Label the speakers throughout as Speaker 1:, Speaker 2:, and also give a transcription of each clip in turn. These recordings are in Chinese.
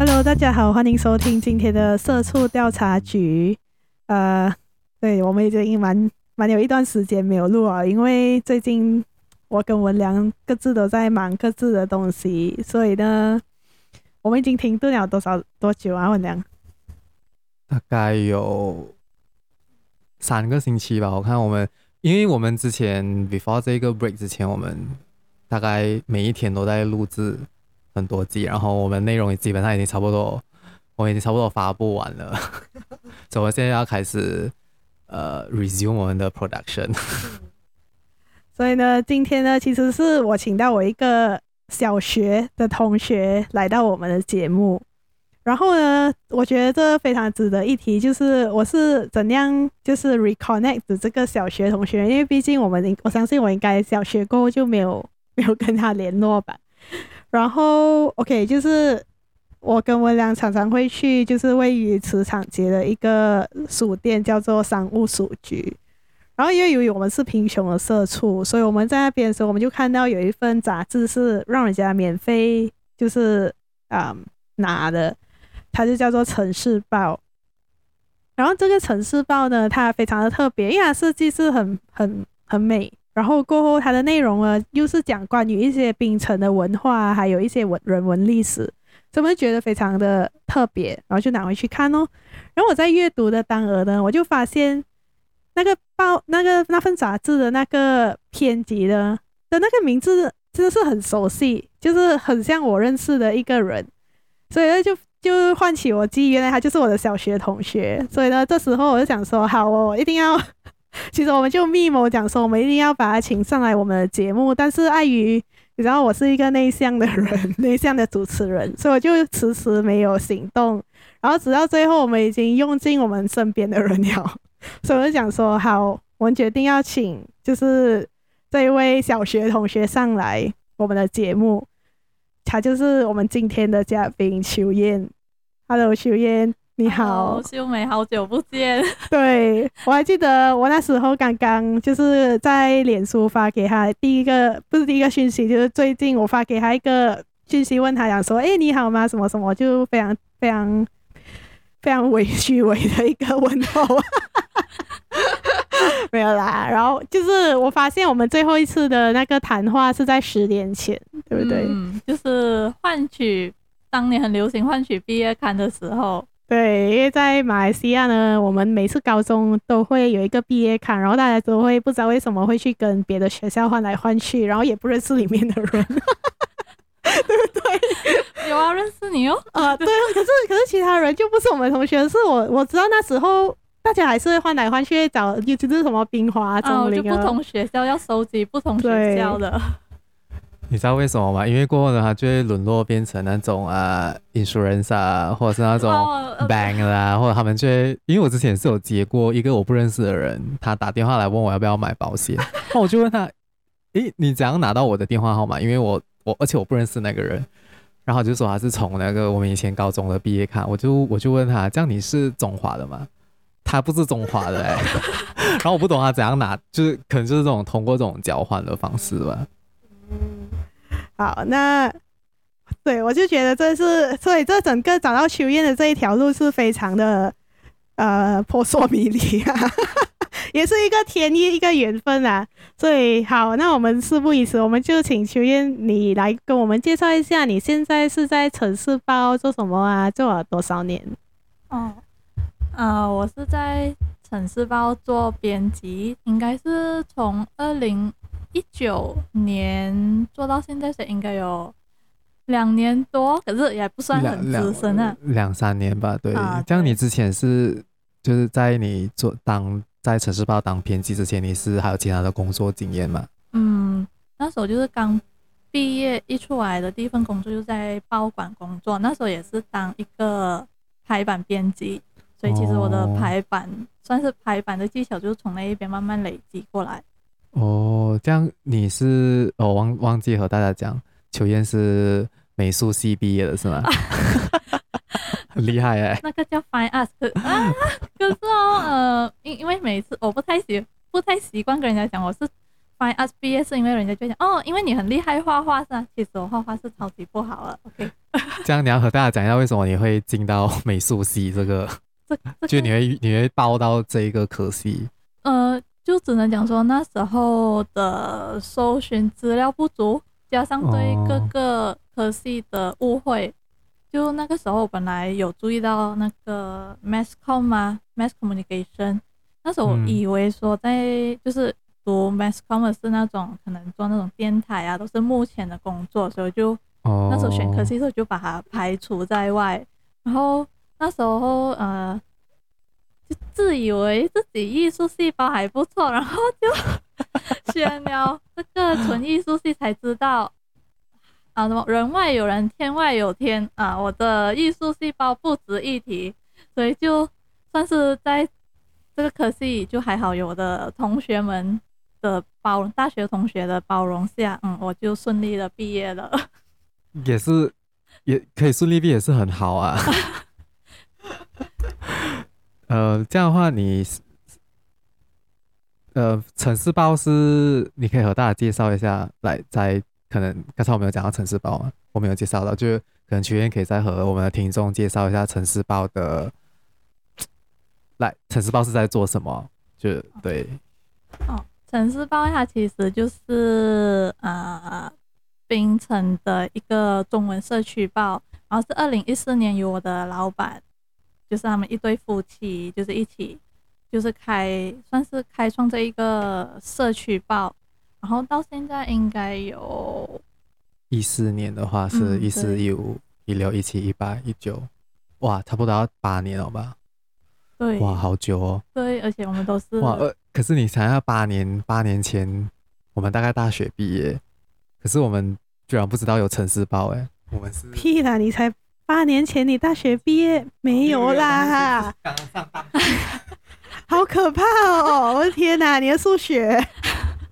Speaker 1: Hello，大家好，欢迎收听今天的社畜调查局。呃，对，我们已经蛮蛮有一段时间没有录了，因为最近我跟文良各自都在忙各自的东西，所以呢，我们已经停顿了多少多久啊？文良？
Speaker 2: 大概有三个星期吧。我看我们，因为我们之前 before 这个 break 之前，我们大概每一天都在录制很多集，然后我们内容也基本上已经差不多，我们已经差不多发布完了，所以我现在要开始呃 resume 我们的 production。
Speaker 1: 所以呢，今天呢，其实是我请到我一个小学的同学来到我们的节目。然后呢，我觉得这非常值得一提，就是我是怎样就是 reconnect 这个小学同学，因为毕竟我们，我相信我应该小学过后就没有 没有跟他联络吧。然后 OK，就是我跟文良常常会去，就是位于磁场街的一个书店，叫做商务书局。然后因为由于我们是贫穷的社畜，所以我们在那边的时候，我们就看到有一份杂志是让人家免费，就是啊、嗯、拿的。它就叫做《城市报》，然后这个《城市报》呢，它非常的特别，因为它设计是很很很美，然后过后它的内容呢，又是讲关于一些槟城的文化，还有一些文人文历史，所以我们觉得非常的特别，然后就拿回去看哦。然后我在阅读的当儿呢，我就发现那个报那个那份杂志的那个编辑的的那个名字真的是很熟悉，就是很像我认识的一个人，所以呢就。就唤起我记忆，原来他就是我的小学同学，所以呢，这时候我就想说，好，我一定要，其实我们就密谋讲说，我们一定要把他请上来我们的节目，但是碍于你知道我是一个内向的人，内向的主持人，所以我就迟迟没有行动，然后直到最后我们已经用尽我们身边的人了，所以我就想说，好，我们决定要请就是这一位小学同学上来我们的节目。他就是我们今天的嘉宾秋燕。Hello，秋燕，你好。
Speaker 3: 秀美，好久不见。
Speaker 1: 对，我还记得我那时候刚刚就是在脸书发给他第一个，不是第一个讯息，就是最近我发给他一个讯息，问他讲说：“哎、欸，你好吗？什么什么？”就非常非常非常委屈委的一个问候。没有啦，然后就是我发现我们最后一次的那个谈话是在十年前，对不对？
Speaker 3: 嗯，就是换取当年很流行换取毕业刊的时候。
Speaker 1: 对，因为在马来西亚呢，我们每次高中都会有一个毕业刊，然后大家都会不知道为什么会去跟别的学校换来换去，然后也不认识里面的人，对不对？
Speaker 3: 有啊，认识你哦。啊，
Speaker 1: 对啊，可是可是其他人就不是我们同学，是我我知道那时候。大家还是会换来换去找，尤其是什么冰华、中林啊，
Speaker 3: 就不同学校要收集不同学校的。
Speaker 2: 你知道为什么吗？因为过后呢，他就会沦落变成那种啊，insurance 啊，或者是那种 bank 啦、啊，或者他们就会，因为我之前是有接过一个我不认识的人，他打电话来问我要不要买保险，那我就问他，诶，你怎样拿到我的电话号码？因为我我而且我不认识那个人，然后就说他是从那个我们以前高中的毕业卡，我就我就问他，这样你是中华的吗？他不是中华的哎、欸，然后我不懂他怎样拿，就是可能就是这种通过这种交换的方式吧。
Speaker 1: 嗯，好，那对我就觉得这是，所以这整个找到秋燕的这一条路是非常的呃扑朔迷离啊，也是一个天意，一个缘分啊。所以好，那我们事不宜迟，我们就请秋燕你来跟我们介绍一下，你现在是在城市报做什么啊？做了多少年？
Speaker 3: 哦。呃，我是在城市报做编辑，应该是从二零一九年做到现在，是应该有两年多，可是也不算很资深啊，
Speaker 2: 两三年吧。对，
Speaker 3: 啊、
Speaker 2: 这样你之前是就是在你做当在城市报当编辑之前，你是还有其他的工作经验吗？
Speaker 3: 嗯，那时候就是刚毕业一出来的第一份工作就在报馆工作，那时候也是当一个排版编辑。所以其实我的排版、哦、算是排版的技巧，就是从那一边慢慢累积过来。
Speaker 2: 哦，这样你是哦，忘忘记和大家讲，秋燕是美术系毕业的是吗？很厉害哎、欸。
Speaker 3: 那个叫 Fine Art 啊，可是哦，呃，因因为每次我不太习不太习惯跟人家讲我是 Fine Arts 毕业是因为人家就讲哦，因为你很厉害画画是啊，其实我画画是超级不好了。OK，
Speaker 2: 这样你要和大家讲一下为什么你会进到美术系
Speaker 3: 这个，
Speaker 2: 就你会你会报到这一个科系？
Speaker 3: 呃，就只能讲说那时候的搜寻资料不足，加上对各个科系的误会。哦就那个时候，我本来有注意到那个 mass com 嘛，mass communication。那时候我以为说在就是读 mass com 的是那种可能做那种电台啊，都是目前的工作，所以就那时候选科系的时候就把它排除在外。然后那时候呃，就自以为自己艺术细胞还不错，然后就 选了这个纯艺术系，才知道。啊，什么人外有人，天外有天啊！我的艺术细胞不值一提，所以就算是在这个科系，就还好有我的同学们的包容，大学同学的包容下，嗯，我就顺利的毕业了。
Speaker 2: 也是，也可以顺利毕业，是很好啊。呃，这样的话你，呃，城市报是你可以和大家介绍一下，来在。可能刚才我没有讲到城市报嘛，我没有介绍到，就可能秋燕可以再和我们的听众介绍一下城市报的，来，城市报是在做什么？就对，
Speaker 3: 哦，城市报它其实就是呃，冰城的一个中文社区报，然后是二零一四年由我的老板，就是他们一对夫妻，就是一起，就是开，算是开创这一个社区报。然后到现在应该有，
Speaker 2: 一四年的话是一四一五一六一七一八一九，哇，差不多要八年了吧？
Speaker 3: 对，
Speaker 2: 哇，好久哦。
Speaker 3: 对，而且我们都是
Speaker 2: 哇，呃，可是你想要八年，八年前我们大概大学毕业，可是我们居然不知道有城市报哎，我们是
Speaker 1: 屁啦！你才八年前你大学毕业没有啦？刚上大学，好可怕哦！我的天哪，你的数学。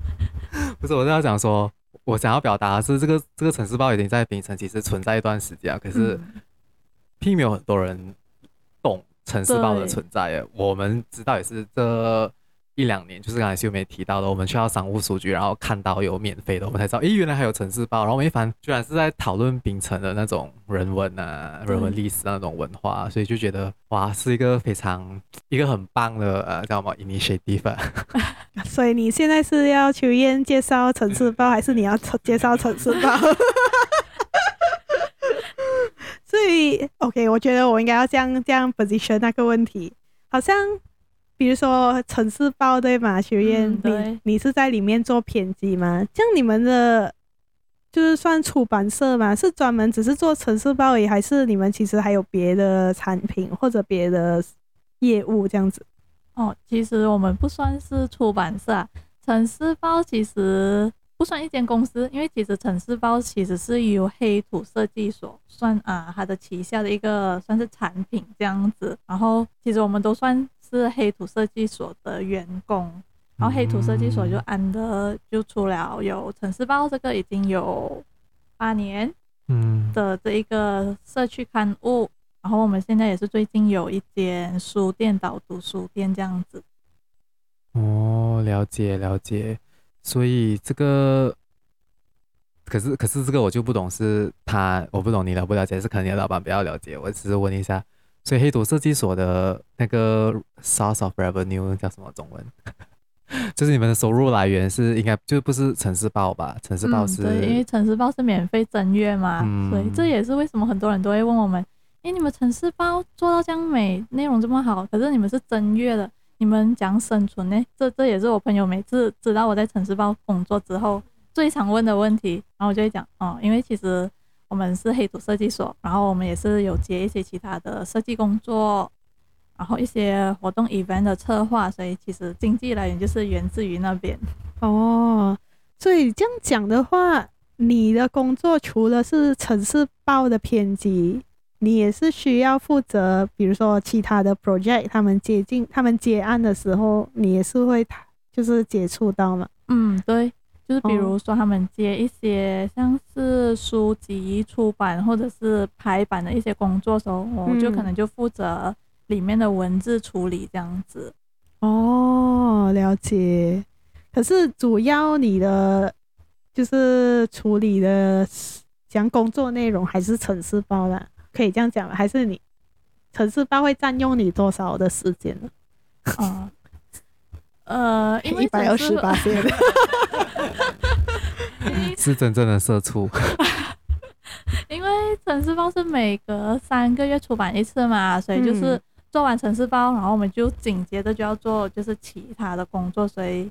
Speaker 2: 不是，我是要讲说，我想要表达的是，这个这个城市报已经在槟城其实存在一段时间，可是并没有很多人懂城市报的存在。耶，我们知道也是这。一两年，就是刚才秀梅提到的，我们去到商务书局，然后看到有免费的，我们才知道，诶，原来还有城市报。然后我们一翻，居然是在讨论槟城的那种人文啊、人文历史那种文化，所以就觉得哇，是一个非常一个很棒的呃叫什么 initiative。
Speaker 1: 所以你现在是要秋燕介绍城市报，还是你要介绍城市报？所以 OK，我觉得我应该要这样这样 position 那个问题，好像。比如说城市报对吗？学院，嗯、你你是在里面做编辑吗？像你们的，就是算出版社吗？是专门只是做城市报而已，还是你们其实还有别的产品或者别的业务这样子？
Speaker 3: 哦，其实我们不算是出版社啊，城市报其实不算一间公司，因为其实城市报其实是由黑土设计所算啊，它的旗下的一个算是产品这样子。然后其实我们都算。是黑土设计所的员工，然后黑土设计所就安的就出了有城市报这个已经有八年，嗯的这一个社区刊物，然后我们现在也是最近有一间书店导读书店这样子。
Speaker 2: 哦，了解了解，所以这个可是可是这个我就不懂，是他我不懂你了不了解，是可能你的老板比较了解，我只是问一下。所以黑土设计所的那个 source of revenue 叫什么中文？就是你们的收入来源是应该就不是城市报吧？城市报是、
Speaker 3: 嗯、对，因为城市报是免费增阅嘛，嗯、所以这也是为什么很多人都会问我们：哎，你们城市报做到这样美，内容这么好，可是你们是增阅的，你们讲生存呢？这这也是我朋友每次知道我在城市报工作之后最常问的问题。然后我就会讲：哦，因为其实。我们是黑土设计所，然后我们也是有接一些其他的设计工作，然后一些活动 event 的策划，所以其实经济来源就是源自于那边。
Speaker 1: 哦，所以这样讲的话，你的工作除了是城市报的编辑，你也是需要负责，比如说其他的 project，他们接近他们接案的时候，你也是会就是接触到嘛？
Speaker 3: 嗯，对。就是比如说，他们接一些像是书籍出版或者是排版的一些工作的时候，我就可能就负责里面的文字处理这样子。
Speaker 1: 哦，了解。可是主要你的就是处理的讲工作内容还是城市报啦，可以这样讲吗？还是你城市报会占用你多少的时间呢？
Speaker 3: 啊，呃，因为
Speaker 1: 一百二十八天，
Speaker 2: 是真正的社畜。
Speaker 3: 因为城市报是每隔三个月出版一次嘛，所以就是做完城市报，然后我们就紧接着就要做就是其他的工作，所以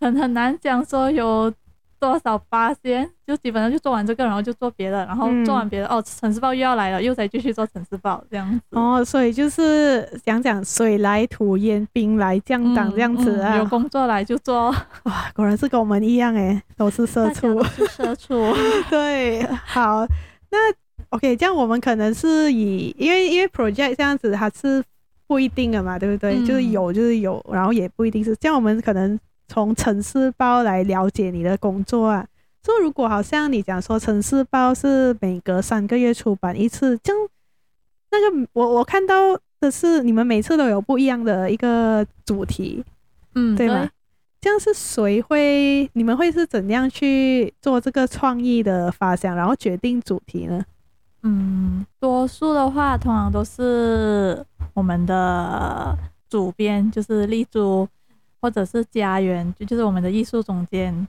Speaker 3: 很很难讲说有。多少八仙，就基本上就做完这个，然后就做别的，然后做完别的、嗯、哦，城市报又要来了，又再继续做城市报这样子。
Speaker 1: 哦，所以就是讲讲水来土掩，兵来将挡这样子啊、嗯嗯。有
Speaker 3: 工作来就做。
Speaker 1: 哇，果然是跟我们一样诶，都是社畜。
Speaker 3: 是社畜。
Speaker 1: 对，好，那 OK，这样我们可能是以，因为因为 project 这样子它是不一定的嘛，对不对？嗯、就是有就是有，然后也不一定是。这样我们可能。从城市报来了解你的工作啊，就如果好像你讲说城市报是每隔三个月出版一次，这样那个我我看到的是你们每次都有不一样的一个主题，
Speaker 3: 嗯，
Speaker 1: 对吗？对，这样是谁会？你们会是怎样去做这个创意的发想，然后决定主题呢？
Speaker 3: 嗯，多数的话通常都是我们的主编，就是丽珠。或者是家园，就就是我们的艺术总监，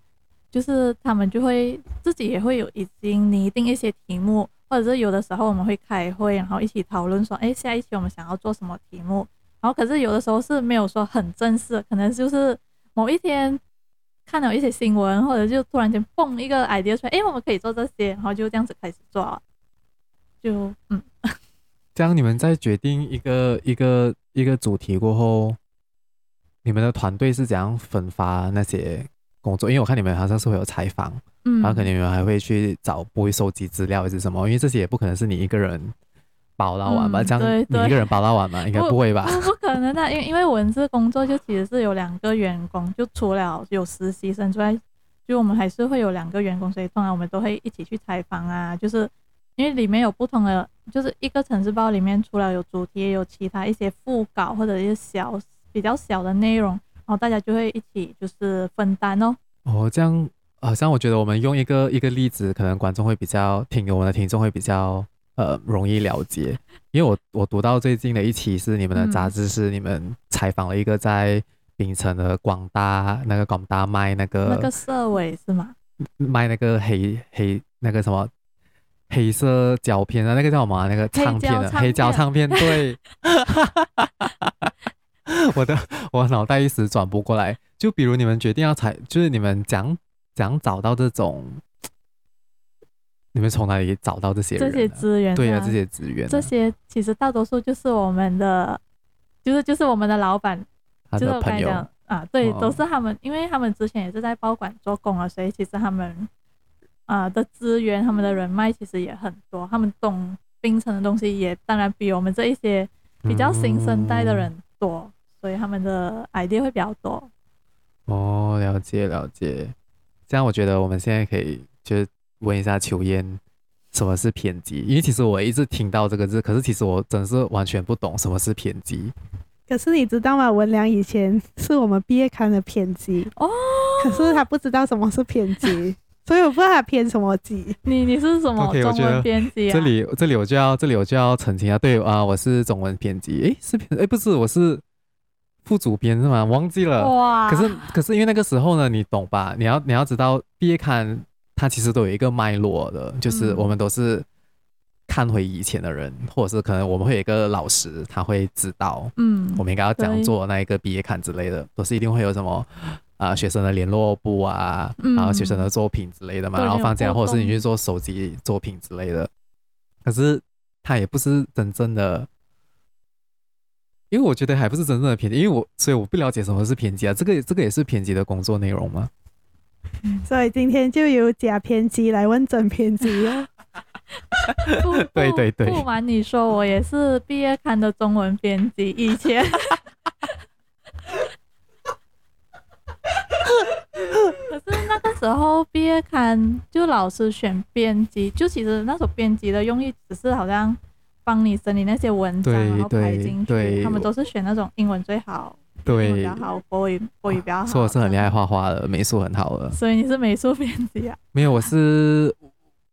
Speaker 3: 就是他们就会自己也会有已经拟定一些题目，或者是有的时候我们会开会，然后一起讨论说，哎，下一期我们想要做什么题目。然后可是有的时候是没有说很正式，可能就是某一天看了一些新闻，或者就突然间蹦一个 idea 出来，哎，我们可以做这些，然后就这样子开始做，就嗯。
Speaker 2: 这样你们在决定一个一个一个主题过后。你们的团队是怎样分发那些工作？因为我看你们好像是会有采访，嗯，然后可能你们还会去找，不会收集资料还是什么？因为这些也不可能是你一个人包到完吧？嗯、这样你一个人包到完吗？应该不会吧？
Speaker 3: 不，不可能的，因为因为文字工作就其实是有两个员工，就除了有实习生之外，就我们还是会有两个员工，所以通常我们都会一起去采访啊。就是因为里面有不同的，就是一个城市报里面除了有主题，也有其他一些副稿或者一些小。比较小的内容，然后大家就会一起就是分担哦。
Speaker 2: 哦，这样好像我觉得我们用一个一个例子，可能观众会比较听，我们的听众会比较呃容易了解。因为我我读到最近的一期是你们的杂志，是你们采访了一个在槟城的广大那个广大卖那个
Speaker 3: 那个色尾是吗？
Speaker 2: 卖那个黑黑那个什么黑色胶片啊，那个叫什么？那个唱片的黑胶唱片，对。我的我脑袋一时转不过来，就比如你们决定要采，就是你们讲讲找到这种，你们从哪里找到这些
Speaker 3: 这些资源？
Speaker 2: 对呀、啊，这些资源、啊，
Speaker 3: 这些其实大多数就是我们的，就是就是我们的老板，
Speaker 2: 他的朋友
Speaker 3: 就是啊，对，都是他们，因为他们之前也是在报馆做工啊，所以其实他们啊的资源，他们的人脉其实也很多，他们懂冰城的东西也当然比我们这一些比较新生代的人多。嗯所以他们的 idea 会比较多。
Speaker 2: 哦，了解了解。这样我觉得我们现在可以就问一下秋燕，什么是偏激？因为其实我一直听到这个字，可是其实我真是完全不懂什么是偏激。
Speaker 1: 可是你知道吗？文良以前是我们毕业刊的偏激
Speaker 3: 哦，
Speaker 1: 可是他不知道什么是偏激，所以我不知道他偏什么激。
Speaker 3: 你你是什么中文编辑啊？
Speaker 2: 这里这里我就要这里我就要澄清啊，对啊，我是中文编辑。诶，是编诶，不是，我是。副主编是吗？忘记了。哇！可是可是因为那个时候呢，你懂吧？你要你要知道，毕业刊它其实都有一个脉络的，就是我们都是看回以前的人，嗯、或者是可能我们会有一个老师，他会知道，嗯，我们应该要怎样做那一个毕业刊之类的，都是一定会有什么啊、呃、学生的联络簿啊，嗯、然后学生的作品之类的嘛，然后放假，或者是你去做手机作品之类的。可是他也不是真正的。因为我觉得还不是真正的编辑，因为我所以我不了解什么是编辑啊，这个这个也是编辑的工作内容吗？
Speaker 1: 所以今天就由假编辑来问真编辑啊。
Speaker 2: 对对对，
Speaker 3: 不瞒你说，我也是毕业刊的中文编辑，以前。可是那个时候毕业刊就老师选编辑，就其实那时候编辑的用意只是好像。帮你整理那些文章，然后排进去。他们都是选那种英文最好、
Speaker 2: 对，
Speaker 3: 比较好，国语国语比较好。
Speaker 2: 说我是很厉害画画的，美术很好的。
Speaker 3: 所以你是美术编辑啊？
Speaker 2: 没有，我是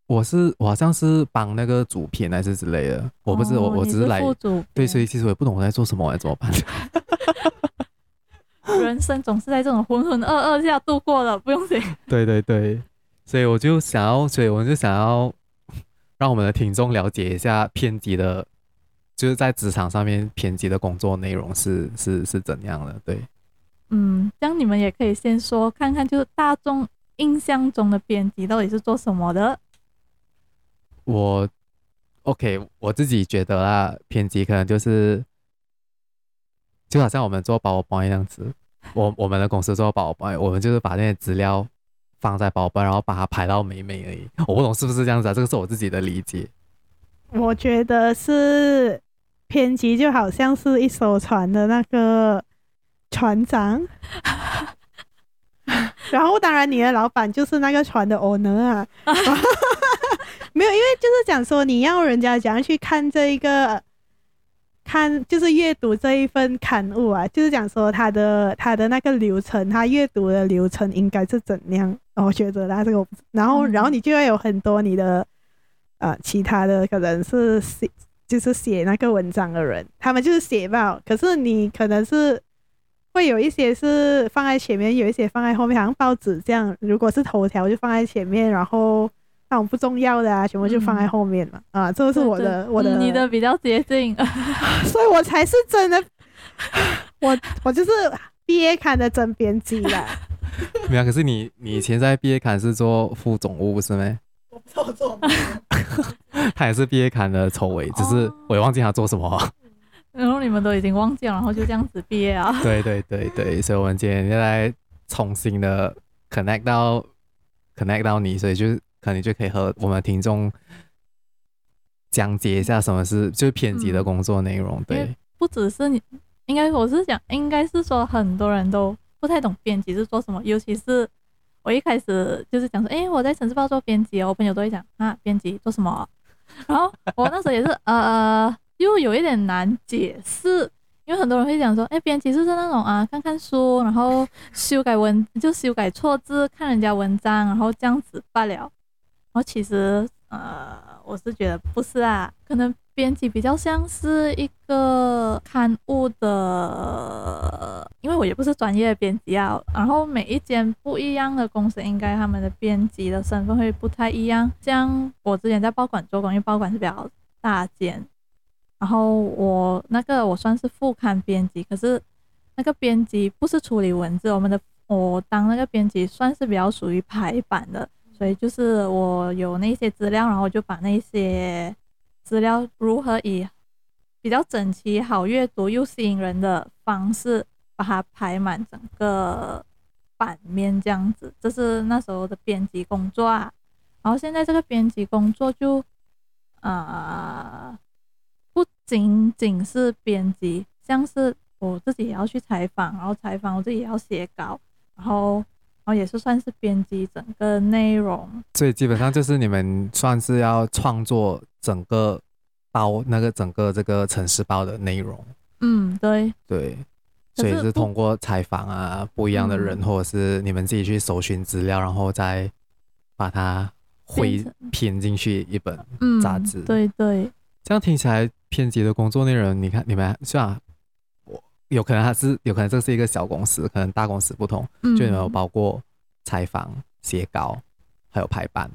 Speaker 2: 我是我好像是帮那个主编还是之类的，我不是、哦、我我只是来
Speaker 3: 是
Speaker 2: 对，所以其实我也不懂我在做什么，我怎么办？
Speaker 3: 人生总是在这种浑浑噩噩下度过的，不用紧。
Speaker 2: 对对对，所以我就想要，所以我就想要让我们的听众了解一下编辑的。就是在职场上面，编辑的工作内容是是是怎样的？对，
Speaker 3: 嗯，这样你们也可以先说看看，就是大众印象中的编辑到底是做什么的？
Speaker 2: 我 OK，我自己觉得啦，编辑可能就是就好像我们做 PowerPoint 一样子，我我们的公司做 PowerPoint，我们就是把那些资料放在 PowerPoint，然后把它排到美美而已。我不懂是不是这样子啊？这个是我自己的理解。
Speaker 1: 我觉得是。编辑就好像是一艘船的那个船长，然后当然你的老板就是那个船的 owner 啊，没有，因为就是讲说你要人家怎样去看这一个，看就是阅读这一份刊物啊，就是讲说他的他的那个流程，他阅读的流程应该是怎样？我觉得他这个，然后然后你就会有很多你的呃其他的可能是写。就是写那个文章的人，他们就是写报，可是你可能是会有一些是放在前面，有一些放在后面，好像报纸这样。如果是头条就放在前面，然后那种不重要的啊，全部就放在后面嘛。嗯、啊，这个是我的，我的，
Speaker 3: 你的比较接近，
Speaker 1: 所以我才是真的，我我就是毕业刊的真编辑啦。
Speaker 2: 没有，可是你你以前在毕业刊是做副总务是没？我不知道我做 他也是毕业刊的筹委，只是我也忘记他做什么、啊。
Speaker 3: 然后你们都已经忘记了，然后就这样子毕业啊？
Speaker 2: 对对对对，所以我们今天就来重新的 connect 到 connect 到你，所以就可能就可以和我们听众讲解一下什么是就是编辑的工作内容。对，
Speaker 3: 不只是你，应该我是讲，应该是说很多人都不太懂编辑是做什么，尤其是。我一开始就是讲说，哎、欸，我在城市报做编辑哦，我朋友都会讲啊，编辑做什么、啊？然后我那时候也是呃，又有一点难解释，因为很多人会讲说，哎、欸，编辑就是那种啊，看看书，然后修改文，就修改错字，看人家文章，然后这样子罢了。我其实呃，我是觉得不是啊，可能。编辑比较像是一个刊物的，因为我也不是专业的编辑啊。然后每一间不一样的公司，应该他们的编辑的身份会不太一样。像我之前在报馆做工，因为报馆是比较大间，然后我那个我算是副刊编辑，可是那个编辑不是处理文字，我们的我当那个编辑算是比较属于排版的，所以就是我有那些资料，然后我就把那些。资料如何以比较整齐、好阅读又吸引人的方式把它排满整个版面，这样子，这是那时候的编辑工作啊。然后现在这个编辑工作就，啊、不仅仅是编辑，像是我自己也要去采访，然后采访我自己也要写稿，然后然后也是算是编辑整个内容。
Speaker 2: 所以基本上就是你们算是要创作。整个包那个整个这个城市包的内容，
Speaker 3: 嗯，对
Speaker 2: 对，所以是通过采访啊，不一样的人，嗯，或者是你们自己去搜寻资料，然后再把它汇编进去一本杂志，
Speaker 3: 嗯。对对，
Speaker 2: 这样听起来编辑的工作内容，你看你们像我，有可能它是有可能这是一个小公司，可能大公司不同，就有包括采访、写稿，还有排版。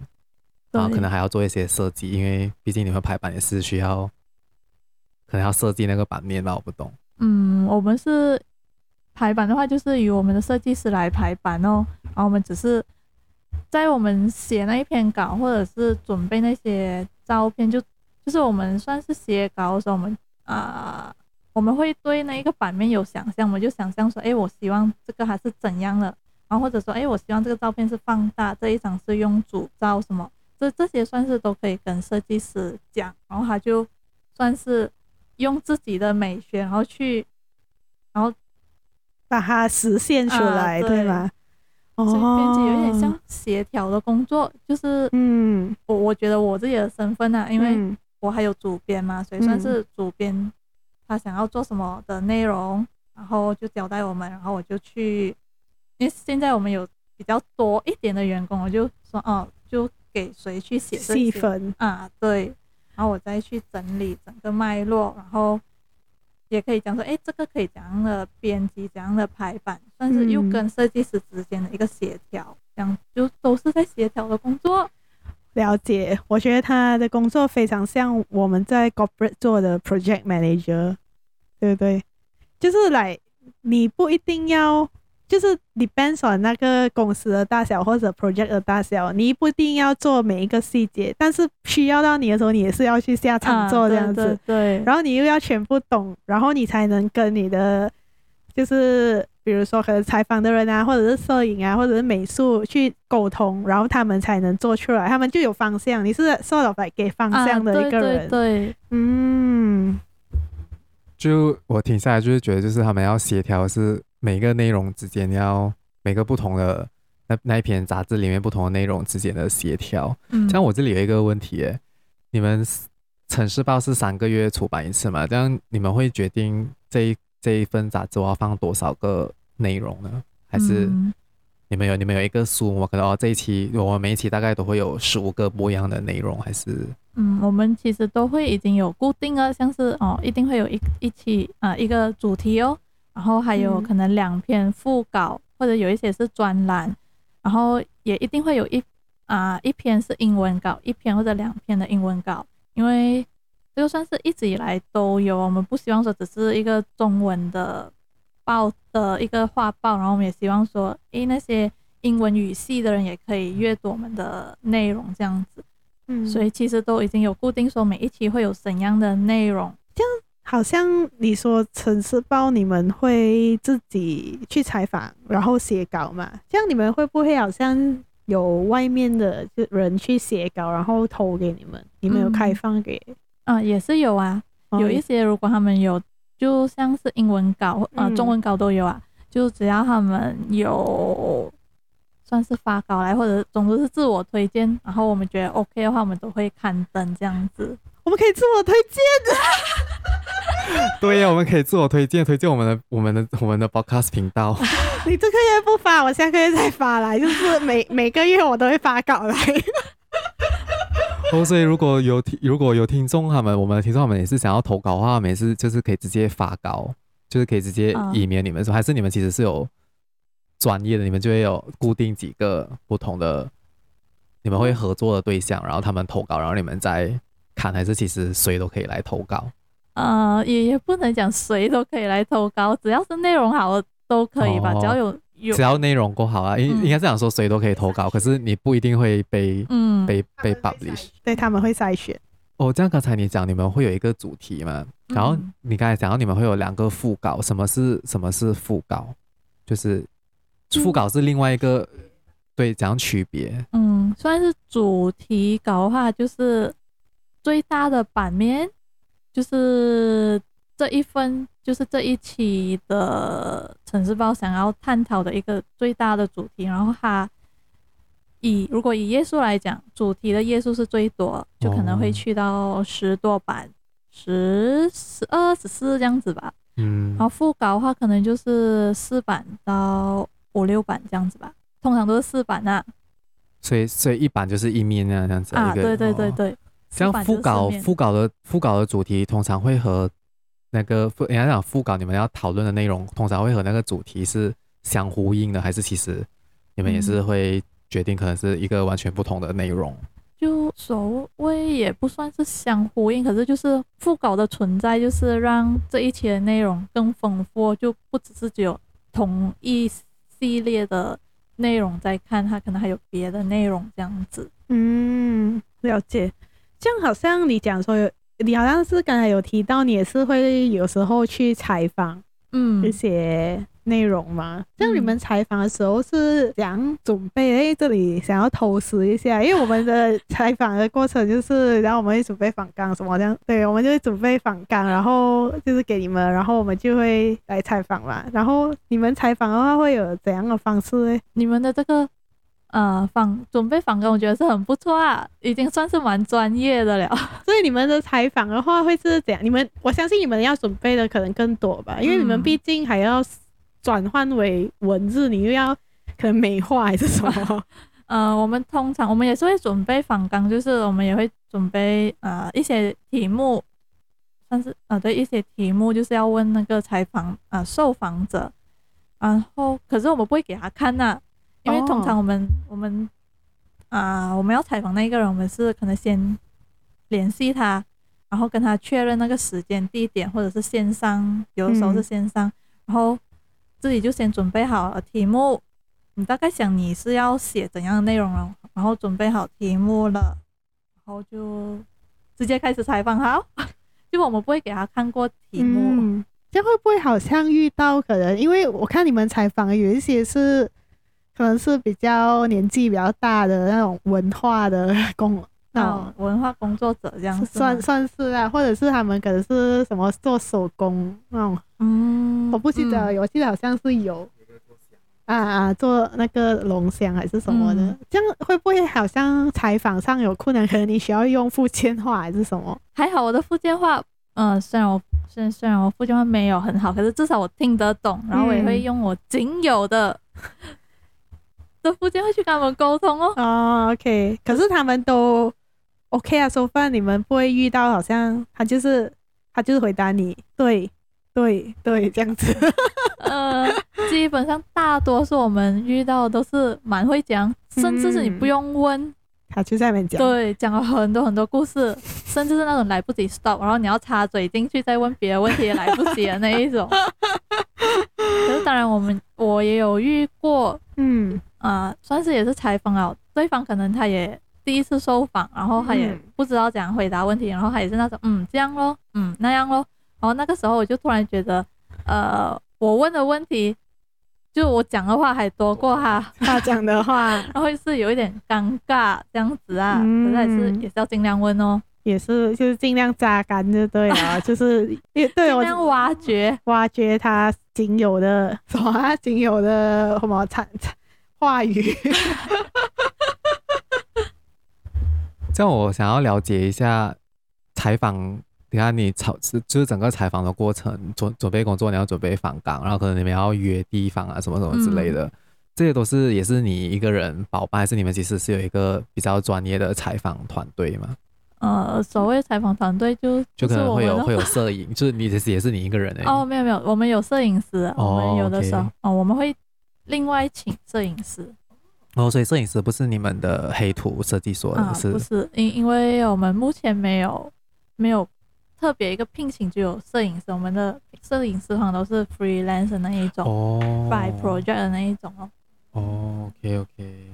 Speaker 2: 然后可能还要做一些设计，因为毕竟你们排版也是需要，可能要设计那个版面吧，我不懂。
Speaker 3: 嗯，我们是排版的话，就是由我们的设计师来排版哦。然后我们只是在我们写那一篇稿，或者是准备那些照片，就就是我们算是写稿的时候，我们啊、呃，我们会对那一个版面有想象，我们就想象说，哎，我希望这个还是怎样的，然后或者说，哎，我希望这个照片是放大，这一张是用主照什么。这这些算是都可以跟设计师讲，然后他就算是用自己的美学，然后去，然后
Speaker 1: 把它实现出来，啊、对，对吗？
Speaker 3: 所以编辑有点像协调的工作，就是
Speaker 1: 嗯，
Speaker 3: 我我觉得我自己的身份呢、啊，因为我还有主编嘛，所以算是主编，他想要做什么的内容，然后就交代我们，然后我就去，因为现在我们有比较多一点的员工，我就说哦，就给谁去写
Speaker 1: 细分。
Speaker 3: 啊，对，然后我再去整理整个脉络，然后也可以讲说，哎，这个可以怎样的编辑，怎样的排版，算是又跟设计师之间的一个协调，这样就都是在协调的工作。
Speaker 1: 了解，我觉得他的工作非常像我们在 corporate 做的 project manager，对不对？就是来，你不一定要，就是 depends on 那个公司的大小或者 project 的大小，你不一定要做每一个细节，但是需要到你的时候，你也是要去下场做这样子，
Speaker 3: 啊、对，对，对。
Speaker 1: 然后你又要全部懂，然后你才能跟你的，就是。比如说，可能采访的人啊，或者是摄影啊，或者是美术去沟通，然后他们才能做出来，他们就有方向。你是 sort of like 给方向的一个人，
Speaker 3: 啊、对，对，对，
Speaker 1: 嗯。
Speaker 2: 就我停下来，就是觉得，就是他们要协调，是每个内容之间要每个不同的那那一篇杂志里面不同的内容之间的协调。嗯。像我这里有一个问题，诶，你们城市报是三个月出版一次嘛？这样你们会决定这一。这一份杂志我要放多少个内容呢？还是你们有你们有一个书？我可能哦，这一期我们每一期大概都会有十五个不一样的内容，还是？
Speaker 3: 嗯，我们其实都会已经有固定了，像是哦，一定会有一一期啊、呃、一个主题哦，然后还有可能两篇副稿，或者有一些是专栏，然后也一定会有一啊、呃、一篇是英文稿，一篇或者两篇的英文稿，因为。就算是一直以来都有，我们不希望说只是一个中文的报的一个画报，然后我们也希望说，诶，那些英文语系的人也可以阅读我们的内容这样子。嗯，所以其实都已经有固定说每一期会有怎样的内容。
Speaker 1: 这样好像你说城市报你们会自己去采访，然后写稿嘛？这样你们会不会好像有外面的人去写稿，然后投给你们？你们有开放给？嗯
Speaker 3: 啊，也是有啊，有一些如果他们有，就像是英文稿，呃，中文稿都有啊，就只要他们有，算是发稿来，或者总之是自我推荐，然后我们觉得 OK 的话，我们都会刊登这样子。
Speaker 1: 我们可以自我推荐的。
Speaker 2: 对呀，我们可以自我推荐，推荐我们的我们的我们的 podcast 频道。
Speaker 1: 你这个月不发，我下个月再发来，就是每每个月我都会发稿来。
Speaker 2: 哦，所以如果有听如果有听众他们，我们的听众他们也是想要投稿的话，每次就是可以直接发稿，就是可以直接 email 你们说，还是你们其实是有专业的，你们就会有固定几个不同的，你们会合作的对象，然后他们投稿，然后你们再看，还是其实谁都可以来投稿？
Speaker 3: 呃，也也不能讲谁都可以来投稿，只要是内容好的都可以吧，哦、只要有。
Speaker 2: 只要内容够好啊，应应该这样说，谁都可以投稿，嗯，可是你不一定会被嗯被被 publish，
Speaker 1: 对，他们会筛选。
Speaker 2: 哦，这样刚才你讲你们会有一个主题嘛？然后你刚才讲到你们会有两个副稿，什么是什么是副稿？就是副稿是另外一个，嗯、对，讲区别。
Speaker 3: 嗯，算是主题稿的话，就是最大的版面，就是。这一份就是这一期的《城市报》想要探讨的一个最大的主题，然后它以如果以页数来讲，主题的页数是最多，就可能会去到十多版，十、十二、十四这样子吧。嗯，然后副稿的话，可能就是四版到五六版这样子吧，通常都是四版啊。
Speaker 2: 所以，所以一版就是一面那样子
Speaker 3: 啊。对对对对。
Speaker 2: 像副稿，副稿的副稿的主题通常会和。那个副，人家讲副稿，你们要讨论的内容通常会和那个主题是相呼应的，还是其实你们也是会决定可能是一个完全不同的内容？嗯、
Speaker 3: 就所谓也不算是相呼应，可是就是副稿的存在，就是让这一期的内容更丰富，就不只是只有同一系列的内容在看，它可能还有别的内容这样子。
Speaker 1: 嗯，了解。这样好像你讲说有。你好像是刚才有提到，你也是会有时候去采访，嗯，一些内容嘛？像、嗯、你们采访的时候是怎样准备？哎，这里想要偷师一下，因为我们的采访的过程就是，然后我们会准备访纲什么这样，对，我们就会准备访纲，然后就是给你们，然后我们就会来采访嘛。然后你们采访的话会有怎样的方式？哎，
Speaker 3: 你们的这个。呃，访准备访纲，我觉得是很不错啊，已经算是蛮专业的了。
Speaker 1: 所以你们的采访的话会是怎样？你们我相信你们要准备的可能更多吧，因为你们毕竟还要转换为文字，你又要可能美化还是什么？
Speaker 3: 呃，我们通常我们也是会准备访纲，就是我们也会准备呃一些题目，算是呃对一些题目，就是要问那个采访呃受访者，然后可是我们不会给他看呐、啊。因为通常我们、oh. 我们啊、呃，我们要采访那一个人，我们是可能先联系他，然后跟他确认那个时间、地点，或者是线上，有的时候是线上，嗯、然后自己就先准备好了题目。你大概想你是要写怎样的内容了，然后准备好题目了，然后就直接开始采访。好，就我们不会给他看过题目，
Speaker 1: 嗯、这会不会好像遇到可能？因为我看你们采访有一些是。可能是比较年纪比较大的那种文化的 工，那种
Speaker 3: 文化工作者这样
Speaker 1: 算算是啊，或者是他们可能是什么做手工那种，嗯，我不记得，嗯、我记得好像是有啊啊做那个龙香还是什么的，嗯、这样会不会好像采访上有困难？可能你需要用福建话还是什么？
Speaker 3: 还好我的福建话，嗯、呃，虽然我虽然虽然我福建话没有很好，可是至少我听得懂，然后我也会用我仅有的。的附近会去跟他们沟通哦。
Speaker 1: 哦，OK，可是他们都 OK 啊，说饭你们不会遇到好像他就是他就是回答你对对对这样子。
Speaker 3: 呃，基本上大多数我们遇到的都是蛮会讲，甚至是你不用问，嗯、
Speaker 1: 他就在那边讲。
Speaker 3: 对，讲了很多很多故事，甚至是那种来不及 stop，然后你要插嘴进去再问别的问题也来不及的那一种。可是当然，我们我也有遇过，嗯。啊、呃，算是也是采访啊，对方可能他也第一次受访，然后他也不知道怎样回答问题，然后他也是那种嗯这样咯，嗯那样咯，然后那个时候我就突然觉得，呃，我问的问题，就我讲的话还多过他
Speaker 1: 他讲的话，
Speaker 3: 然后是有一点尴尬这样子啊，可是还是也是要尽量问哦，
Speaker 1: 也是就是尽量榨干就对了，就是也对，尽
Speaker 3: 量挖掘。
Speaker 1: 挖掘他仅有的 什么仅有的什么产产。话语，
Speaker 2: 这样我想要了解一下采访，你看你采是就是整个采访的过程，准准备工作，你要准备访港，然后可能你们要约地方啊，什么什么之类的，嗯、这些都是也是你一个人包办，还是你们其实是有一个比较专业的采访团队吗？
Speaker 3: 呃，所谓采访团队就
Speaker 2: 就可能会有会有摄影，就是你其实也是你一个人哎。
Speaker 3: 哦，没有没有，我们有摄影师，我们有的时候哦，我们会。另外请摄影师
Speaker 2: 哦，所以摄影师不是你们的黑图设计所的，
Speaker 3: 啊、
Speaker 2: 是？
Speaker 3: 不是，因因为我们目前没有没有特别一个聘请就有摄影师，我们的摄影师通常都是 freelance 的那一种哦，by project 的那一种哦。
Speaker 2: 哦，OK OK，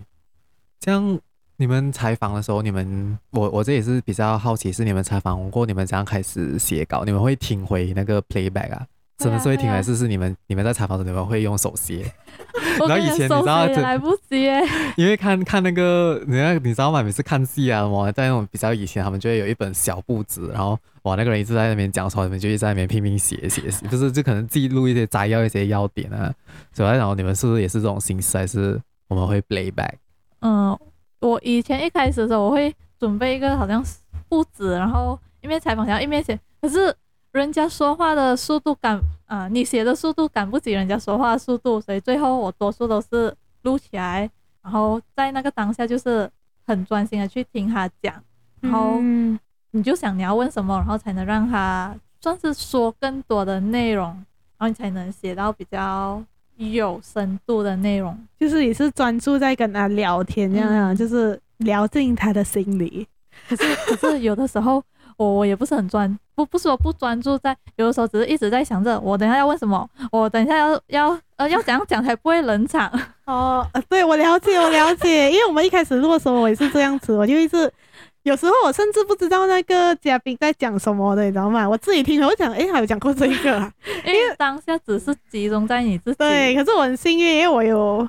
Speaker 2: 这样你们采访的时候，你们我我这也是比较好奇，是你们采访过，你们怎样开始写稿，你们会听回那个 playback 啊？什么时候会听？还是是你们你们在采访的时候，你们会用手写？然后以前你知道，
Speaker 3: 来不及耶。
Speaker 2: 因为看看那个，你看你知道吗？每次看戏啊，我在那种比较以前，他们就会有一本小簿子，然后哇，那个人一直在那边讲的时候，你们就一直在那边拼命写写写，就是就可能记录一些摘要一些要点啊。所以然后你们是不是也是这种形式？还是我们会 playback？
Speaker 3: 嗯，我以前一开始的时候，我会准备一个好像簿子，然后一面采访然后一面写，可是。人家说话的速度赶啊、呃，你写的速度赶不及人家说话的速度，所以最后我多数都是录起来，然后在那个当下就是很专心的去听他讲，然后你就想你要问什么，然后才能让他算是说更多的内容，然后你才能写到比较有深度的内容。
Speaker 1: 就是也是专注在跟他聊天这样，嗯、就是聊进他的心里。
Speaker 3: 可是可是有的时候。我我也不是很专，不不说不专注在，有的时候只是一直在想着，我等一下要问什么，我等一下要要呃要怎样讲才不会冷场。
Speaker 1: 哦，对，我了解，我了解，因为我们一开始录的时候我也是这样子，我就一直有时候我甚至不知道那个嘉宾在讲什么的，你知道吗？我自己听我讲，诶，还有讲过这一个，
Speaker 3: 因为当下只是集中在你自己。
Speaker 1: 对，可是我很幸运，因为我有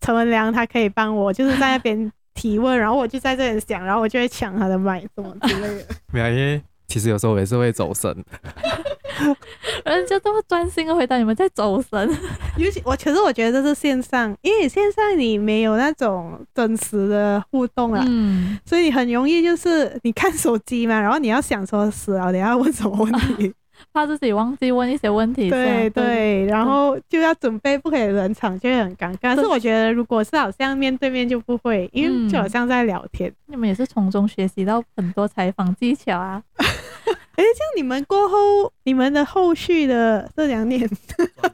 Speaker 1: 陈文良，他可以帮我，就是在那边。提问，然后我就在这里想，然后我就会抢他的麦，什么之类的。
Speaker 2: 没有，因为其实有时候我也是会走神。
Speaker 3: 人家这么专心的回答你们在走神。
Speaker 1: 尤其我，其实我觉得这是线上，因为线上你没有那种真实的互动啊，
Speaker 3: 嗯，
Speaker 1: 所以很容易就是你看手机嘛，然后你要想说死了，你要问什么问题，
Speaker 3: 怕自己忘记问一些问题。
Speaker 1: 对对，然后就要准备，不可以冷场，就会很尴尬。但是我觉得如果是好像面对面就不会，因为就好像在聊天。嗯、
Speaker 3: 你们也是从中学习到很多采访技巧啊。
Speaker 1: 哎，像你们过后，你们的后续的这两年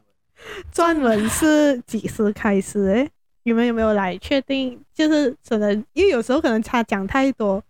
Speaker 1: 撰文是几时开始？哎，你们有没有来确定？就是可能因为有时候可能他讲太多，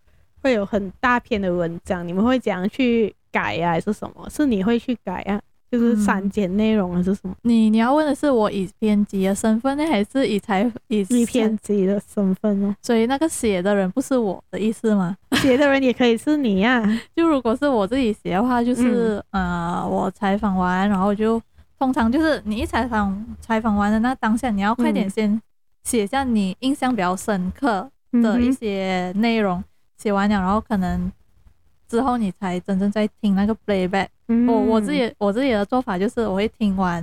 Speaker 1: 会有很大篇的文章，你们会怎样去改呀、啊？还是什么？是你会去改呀、啊？就是删减内容还是什么？
Speaker 3: 你你要问的是我以编辑的身份呢，还是以采以
Speaker 1: 以编辑的身份呢？
Speaker 3: 所以那个写的人不是我的意思吗？
Speaker 1: 写的人也可以是你呀、啊。
Speaker 3: 就如果是我自己写的话，就是、嗯、呃，我采访完，然后就通常就是你一采访采访完的那当下，你要快点先写下你印象比较深刻的一些内容，写、嗯、完了，然后可能。之后你才真正在听那个 playback。嗯、我我自己我自己的做法就是我会听完，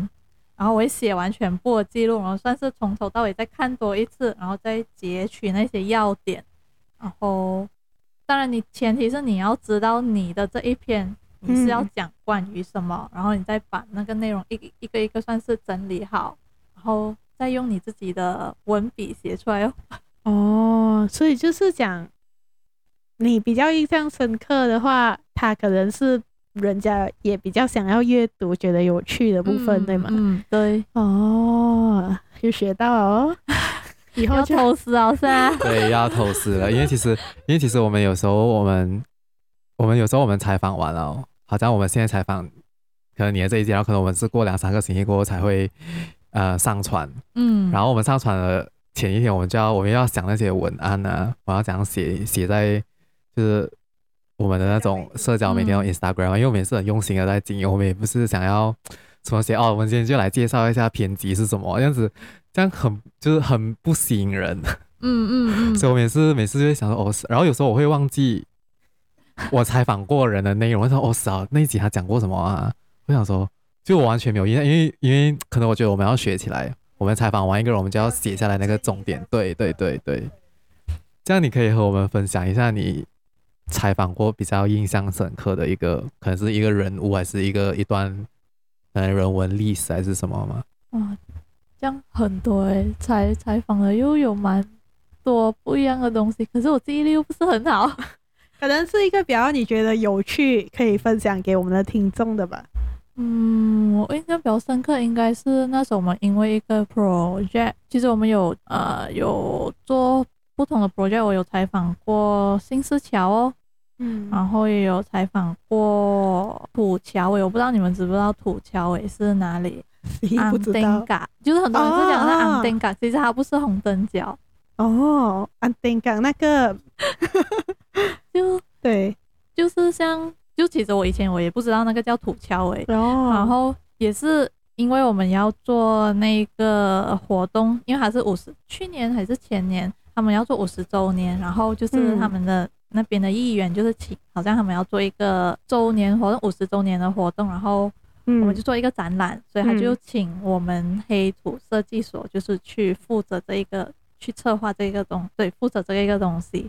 Speaker 3: 然后我会写完全部的记录，然后算是从头到尾再看多一次，然后再截取那些要点。然后，当然你前提是你要知道你的这一篇你是要讲关于什么，嗯、然后你再把那个内容一个一个一个算是整理好，然后再用你自己的文笔写出来哦。
Speaker 1: 哦，所以就是讲。你比较印象深刻的话，他可能是人家也比较想要阅读、觉得有趣的部分，嗯、对吗？
Speaker 3: 嗯，对。
Speaker 1: 哦，又学到哦，以后
Speaker 3: 要偷师啊，是啊。
Speaker 2: 对，要偷师了，因为其实，因为其实我们有时候，我们，我们有时候我们采访完了，好像我们现在采访，可能你的这一集，然后可能我们是过两三个星期过后才会呃上传，
Speaker 3: 嗯，
Speaker 2: 然后我们上传的前一天，我们就要我们要想那些文案呢，我要怎样写写在。就是我们的那种社交媒体，用 Instagram，、嗯、因为我们也是很用心的在经营，我们也不是想要什么写哦，我们今天就来介绍一下编辑是什么这样子，这样很就是很不吸引人。
Speaker 3: 嗯嗯嗯。
Speaker 2: 所以我每次每次就会想说哦，然后有时候我会忘记我采访过人的内容，我说哦是啊，那一集他讲过什么啊？我想说，就我完全没有印象，因为因为可能我觉得我们要学起来，我们采访完一个人，我们就要写下来那个重点。对对对对，这样你可以和我们分享一下你。采访过比较印象深刻的一个，可能是一个人物，还是一个一段嗯人文历史，还是什么吗？
Speaker 3: 啊，这样很多诶、欸，采采访了又有蛮多不一样的东西，可是我记忆力又不是很好，
Speaker 1: 可能是一个比较你觉得有趣，可以分享给我们的听众的吧。
Speaker 3: 嗯，我印象比较深刻应该是那时候我们因为一个 project，其实我们有呃有做。不同的 project 我有采访过新市桥哦，
Speaker 1: 嗯，
Speaker 3: 然后也有采访过土桥尾，我不知道你们知不知道土桥尾是哪里？
Speaker 1: 不知道，
Speaker 3: 就是很多人是讲那安丁港，其实它不是红灯角
Speaker 1: 哦，安丁港那个。
Speaker 3: 就对，就是像就其实我以前我也不知道那个叫土桥尾，
Speaker 1: 哦，
Speaker 3: 然后也是。因为我们要做那个活动，因为它是五十，去年还是前年，他们要做五十周年，然后就是他们的那边的议员就是请，好像他们要做一个周年活动，五十周年的活动，然后我们就做一个展览，所以他就请我们黑土设计所，就是去负责这一个，去策划这个东，对，负责这一个东西，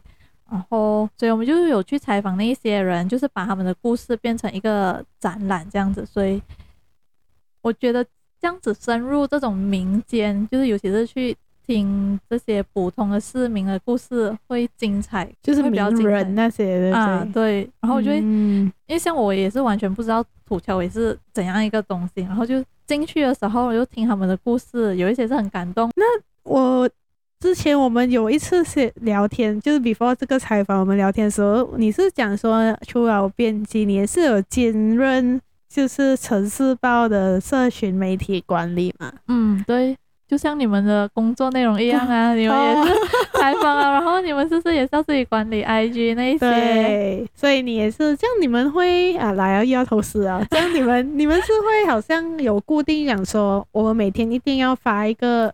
Speaker 3: 然后所以我们就有去采访那一些人，就是把他们的故事变成一个展览这样子，所以。我觉得这样子深入这种民间，就是尤其是去听这些普通的市民的故事，会精彩，
Speaker 1: 就是名
Speaker 3: 比较精彩
Speaker 1: 那些
Speaker 3: 啊，对。然后我就会，
Speaker 1: 嗯、
Speaker 3: 因为像我也是完全不知道土桥尾是怎样一个东西，然后就进去的时候，我就听他们的故事，有一些是很感动。
Speaker 1: 那我之前我们有一次是聊天，就是 before 这个采访，我们聊天的时候，你是讲说，除了编辑，你也是有兼任。就是城市报的社群媒体管理嘛，
Speaker 3: 嗯，对，就像你们的工作内容一样啊，你们也是 采访啊，然后你们是不是也是要自己管理 IG 那一些？
Speaker 1: 对，所以你也是这样，你们会啊来啊又要投资啊，这样你们你们是会好像有固定讲说，我们每天一定要发一个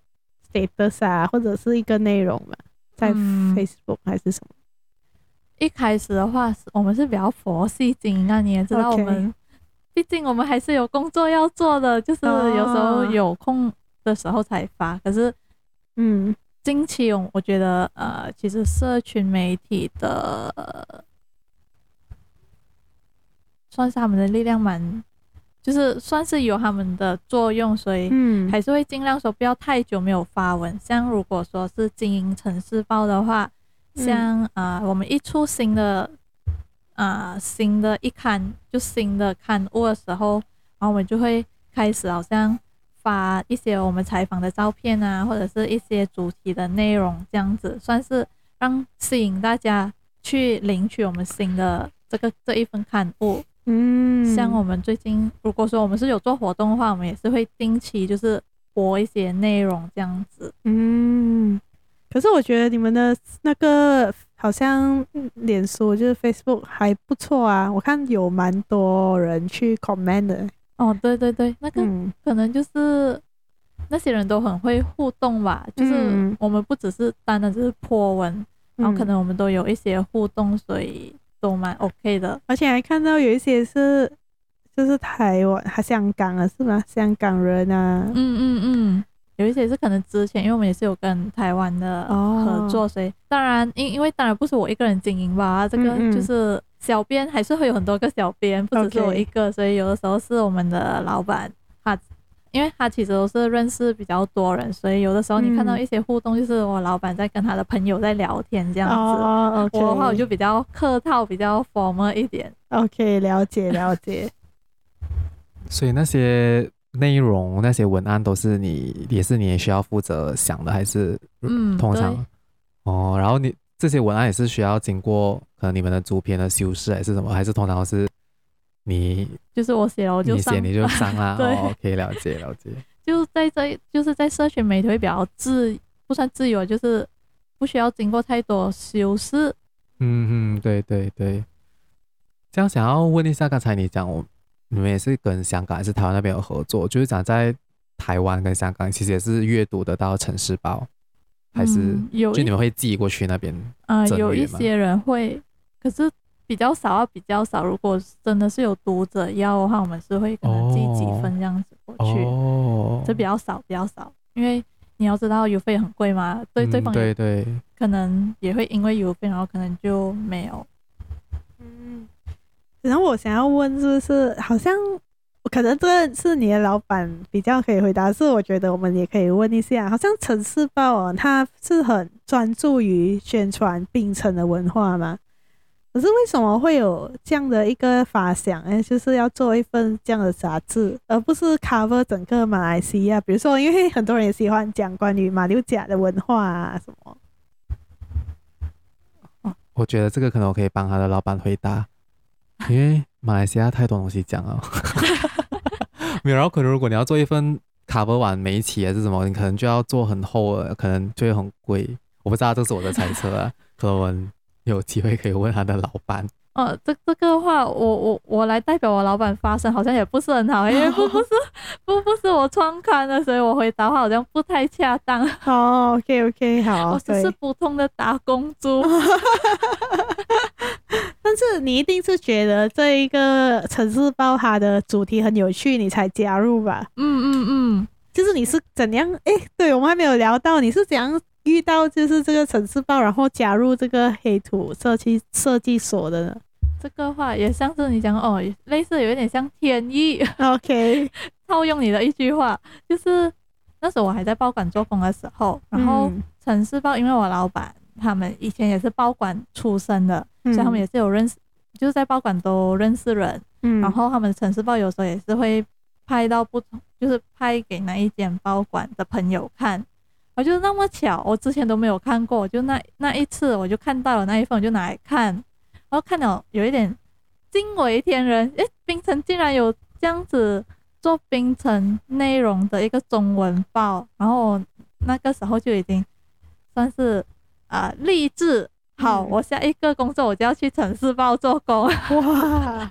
Speaker 1: status 啊，或者是一个内容嘛，在 Facebook 还是什么？
Speaker 3: 嗯，一开始的话我们是比较佛系经营啊，你也知道我们。毕竟我们还是有工作要做的，就是有时候有空的时候才发。可是，
Speaker 1: 嗯，
Speaker 3: 近期我我觉得，呃，其实社群媒体的，呃、算是他们的力量蛮，就是算是有他们的作用，所以还是会尽量说不要太久没有发文。像如果说是经营城市报的话，像啊、呃，我们一出新的。啊、呃，新的一刊就新的刊物的时候，然后我们就会开始好像发一些我们采访的照片啊，或者是一些主题的内容，这样子算是让吸引大家去领取我们新的这个这一份刊物。嗯，像我们最近如果说我们是有做活动的话，我们也是会定期就是播一些内容这样子。
Speaker 1: 嗯，可是我觉得你们的那个。好像脸书就是 Facebook 还不错啊，我看有蛮多人去 comment 的。
Speaker 3: 哦，对对对，那个可能就是那些人都很会互动吧，嗯、就是我们不只是单单，就是 po 文，嗯、然后可能我们都有一些互动，所以都蛮 OK 的。
Speaker 1: 而且还看到有一些是就是台湾还香港啊，是吗？香港人啊，
Speaker 3: 嗯嗯嗯。嗯有一些是可能之前，因为我们也是有跟台湾的合作，哦、所以当然，因因为当然不是我一个人经营吧，这个就是小编还是会有很多个小编，不只是我一个，所以有的时候是我们的老板他，因为他其实都是认识比较多人，所以有的时候你看到一些互动，就是我老板在跟他的朋友在聊天这样子。哦我的话我就比较客套，比较 formal 一点。
Speaker 1: OK，了解了解。
Speaker 2: 所以那些。内容那些文案都是你，也是你也需要负责想的，还是嗯，通常哦，然后你这些文案也是需要经过你们的主编的修饰，还是什么，还是通常都是你
Speaker 3: 就是我写了我就上，
Speaker 2: 你写你就上啦，
Speaker 3: 对
Speaker 2: 哦，可以了解了解。
Speaker 3: 就在这就是在社群媒体会比较自不算自由，就是不需要经过太多修饰。
Speaker 2: 嗯嗯，对对对。这样想要问一下，刚才你讲我。你们也是跟香港还是台湾那边有合作？就是讲在台湾跟香港，其实也是阅读得到《城市报》，还是有？就你们会寄过去那边？
Speaker 3: 啊、呃，有一些人会，可是比较少啊，比较少。如果真的是有读者要的话，我们是会可能寄几份这样子过去。哦，这比较少，比较少，因为你要知道邮费很贵嘛，对对方、嗯、对对，可能也会因为邮费，然后可能就没有。
Speaker 1: 嗯。然后我想要问，是不是好像可能这个是你的老板比较可以回答，是我觉得我们也可以问一下。好像《城市报》哦，它是很专注于宣传槟城的文化嘛。可是为什么会有这样的一个发想？哎，就是要做一份这样的杂志，而不是 cover 整个马来西亚。比如说，因为很多人也喜欢讲关于马六甲的文化啊什
Speaker 2: 么。我觉得这个可能我可以帮他的老板回答。因为马来西亚太多东西讲了，没有，然后可能如果你要做一份 cover 完每一期还是什么，你可能就要做很厚的，可能就会很贵。我不知道，这是我的猜测啊。可能有机会可以问他的老板。
Speaker 3: 哦，这这个话，我我我来代表我老板发声，好像也不是很好，因为不不是 不不是我创刊的，所以我回答话好像不太恰当。
Speaker 1: 哦，OK OK，好，
Speaker 3: 我只是普通的打工族。
Speaker 1: 但是你一定是觉得这一个城市报它的主题很有趣，你才加入吧？
Speaker 3: 嗯嗯嗯，
Speaker 1: 就是你是怎样？哎，对，我们还没有聊到，你是怎样遇到就是这个城市报，然后加入这个黑土设计设计所的呢？
Speaker 3: 这个话也像是你讲哦，类似有一点像天意。
Speaker 1: OK，
Speaker 3: 套用你的一句话，就是那时候我还在报馆做工的时候，然后城市报因为我老板他们以前也是报馆出身的。所以他们也是有认识，就是在报馆都认识人，嗯，然后他们城市报有时候也是会拍到不同，就是拍给那一间报馆的朋友看。我就那么巧，我之前都没有看过，就那那一次我就看到了那一份，我就拿来看，然后看到有一点惊为天人，诶，冰城竟然有这样子做冰城内容的一个中文报，然后那个时候就已经算是啊、励志。好，我下一个工作我就要去城市报做工。哇，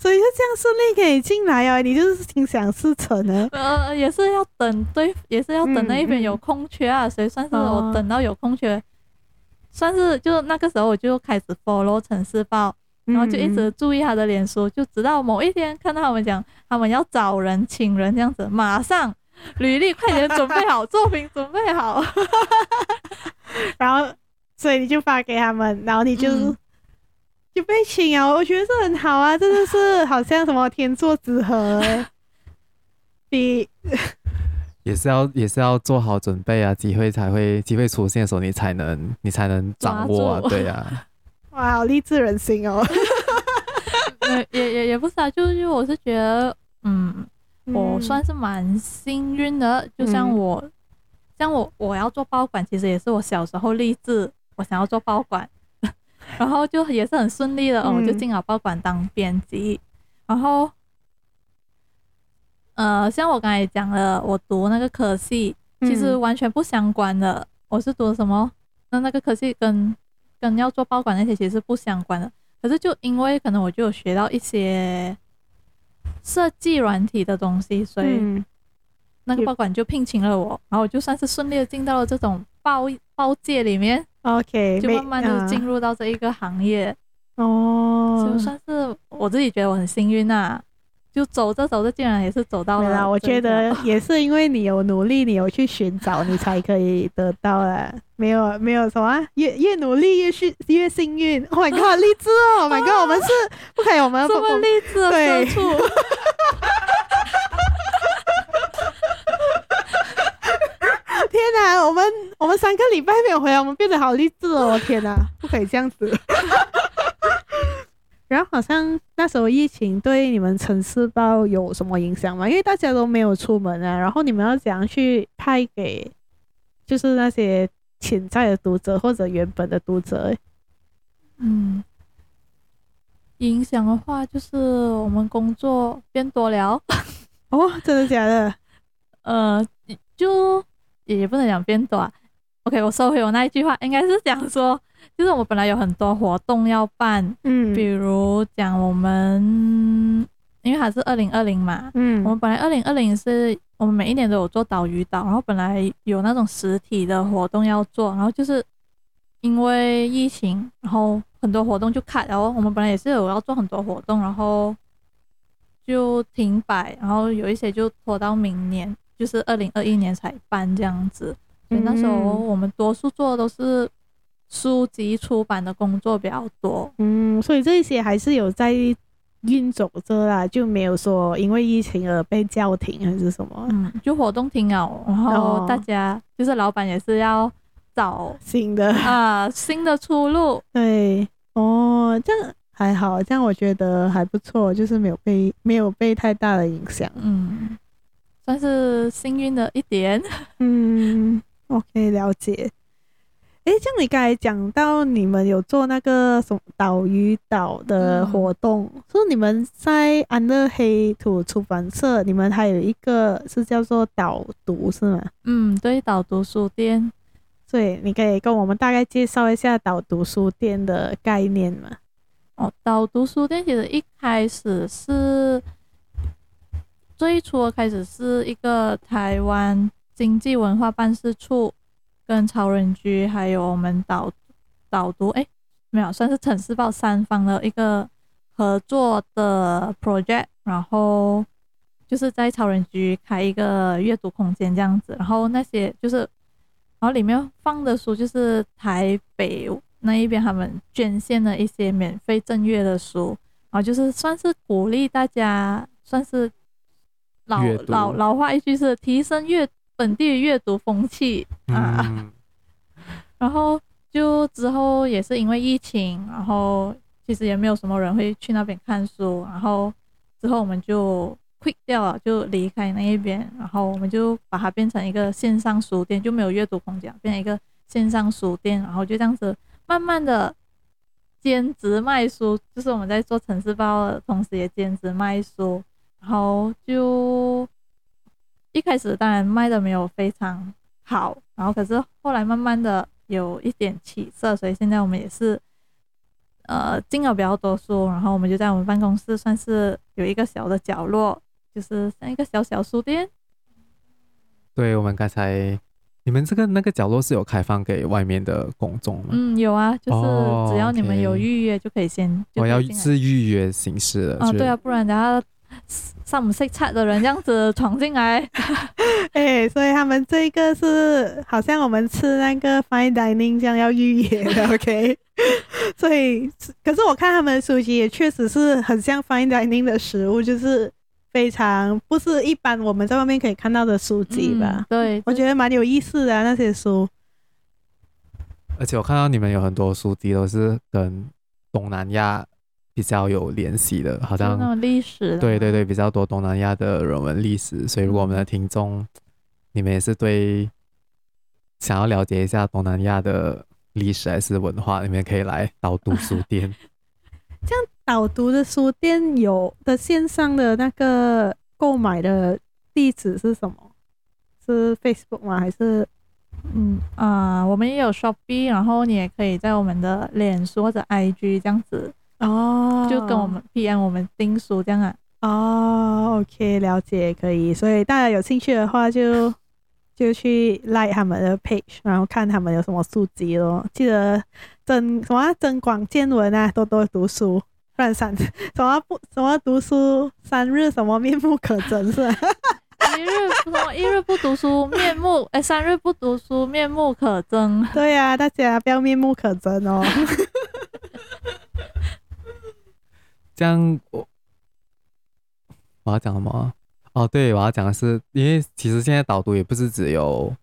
Speaker 1: 所以就这样顺利可以进来啊？你就是心想事成呢？
Speaker 3: 呃，也是要等，对，也是要等那一边有空缺啊。所以算是我等到有空缺，算是就那个时候我就开始 follow 城市报，然后就一直注意他的脸书，就直到某一天看到他们讲他们要找人请人这样子，马上履历快点准备好，作品准备好，
Speaker 1: 然后所以你就发给他们，然后你就、嗯、就被请啊！我觉得这很好啊，真的是好像什么天作之合欸，比。
Speaker 2: 也是要也是要做好准备啊，机会才会机会出现的时候，你才能你才能掌握啊，对啊。
Speaker 1: 哇，好励志人心哦。
Speaker 3: 也也也不是啊，就是我是觉得，嗯，嗯我算是蛮幸运的。就像我，嗯、像我我要做报馆，其实也是我小时候立志，我想要做报馆，然后就也是很顺利的，嗯、我就进了报馆当编辑，然后。呃，像我刚才讲了，我读那个科系，其实完全不相关的。嗯、我是读什么？那那个科系跟跟要做报馆那些其实是不相关的。可是就因为可能我就有学到一些设计软体的东西，所以那个报馆就聘请了我，然后我就算是顺利的进到了这种报报界里面。OK，就慢慢的进入到这一个行业。哦，就算是我自己觉得我很幸运呐、啊。就走着走着，竟然也是走到了。
Speaker 1: 我觉得 也是因为你有努力，你有去寻找，你才可以得到了。没有，没有什么，越越努力越是越幸运。Oh my god，励志哦！Oh my god，我们是不可以，我们
Speaker 3: 这么励志的社畜。
Speaker 1: 天哪，我们我们三个礼拜没有回来，我们变得好励志哦！天哪，不可以这样子。然后好像那时候疫情对你们城市报有什么影响吗？因为大家都没有出门啊，然后你们要怎样去派给，就是那些潜在的读者或者原本的读者？
Speaker 3: 嗯，影响的话就是我们工作变多了。
Speaker 1: 哦，真的假的？
Speaker 3: 呃，就也不能讲变多。OK，我收回我那一句话，应该是讲说。就是我们本来有很多活动要办，嗯，比如讲我们，因为还是二零二零嘛，嗯，我们本来二零二零是我们每一年都有做岛屿岛，然后本来有那种实体的活动要做，然后就是因为疫情，然后很多活动就卡，然后我们本来也是有要做很多活动，然后就停摆，然后有一些就拖到明年，就是二零二一年才办这样子，所以那时候我们多数做的都是。书籍出版的工作比较多，
Speaker 1: 嗯，所以这些还是有在运走着啦，就没有说因为疫情而被叫停还是什么，
Speaker 3: 嗯，就活动停了，然后大家、哦、就是老板也是要找
Speaker 1: 新的
Speaker 3: 啊新的出路，
Speaker 1: 对，哦，这样还好，这样我觉得还不错，就是没有被没有被太大的影响，
Speaker 3: 嗯，算是幸运的一点，
Speaker 1: 嗯，OK，了解。哎，像你刚才讲到，你们有做那个什么岛屿岛的活动，说、嗯、你们在安乐黑土出版社，你们还有一个是叫做岛读，是吗？
Speaker 3: 嗯，对，岛读书店。
Speaker 1: 对，你可以跟我们大概介绍一下岛读书店的概念吗？
Speaker 3: 哦，岛读书店其实一开始是最初的开始是一个台湾经济文化办事处。跟潮人居还有我们导导读，哎，没有，算是城市报三方的一个合作的 project，然后就是在潮人居开一个阅读空间这样子，然后那些就是，然后里面放的书就是台北那一边他们捐献的一些免费赠阅的书，然后就是算是鼓励大家，算是老老老话一句是提升阅。本地阅读风气啊，嗯、然后就之后也是因为疫情，然后其实也没有什么人会去那边看书，然后之后我们就 quit 掉了，就离开那一边，然后我们就把它变成一个线上书店，就没有阅读空间，变成一个线上书店，然后就这样子慢慢的兼职卖书，就是我们在做城市报的同时也兼职卖书，然后就。一开始当然卖的没有非常好，然后可是后来慢慢的有一点起色，所以现在我们也是，呃，进了比较多书，然后我们就在我们办公室算是有一个小的角落，就是像一个小小书店。
Speaker 2: 对，我们刚才你们这个那个角落是有开放给外面的公众吗？
Speaker 3: 嗯，有啊，就是只要你们有预约就可以先。
Speaker 2: 我、哦 okay 哦、要是预约形式的。
Speaker 3: 哦，对啊，不然等下上不识菜的人这样子闯进来。
Speaker 1: 哎、欸，所以他们这个是好像我们吃那个 fine dining 这样要预约的，OK？所以，可是我看他们的书籍也确实是很像 fine dining 的食物，就是。非常不是一般我们在外面可以看到的书籍吧？
Speaker 3: 嗯、对，
Speaker 1: 我觉得蛮有意思的、啊、那些书。
Speaker 2: 而且我看到你们有很多书籍都是跟东南亚比较有联系的，好像
Speaker 3: 那种历史。
Speaker 2: 对对对，比较多东南亚的人文历史。所以如果我们的听众、嗯，你们也是对想要了解一下东南亚的历史还是文化，你们可以来导读书店。
Speaker 1: 这样。导读的书店有的线上的那个购买的地址是什么？是 Facebook 吗？还是
Speaker 3: 嗯啊、呃，我们也有 Shopee，然后你也可以在我们的脸书或者 IG 这样子哦，就跟我们 PM 我们订书这样啊。
Speaker 1: 哦，OK，了解，可以。所以大家有兴趣的话就，就就去 like 他们的 page，然后看他们有什么书籍咯。记得增什么增广见闻啊，多多读书。不然三什么不什么读书三日什么面目可憎是吧？
Speaker 3: 一日什么一日不读书面目 哎、欸、三日不读书面目可憎。
Speaker 1: 对呀、啊，大家不要面目可憎哦。
Speaker 2: 这样我我要讲什么？哦，对，我要讲的是，因为其实现在导读也不是只有。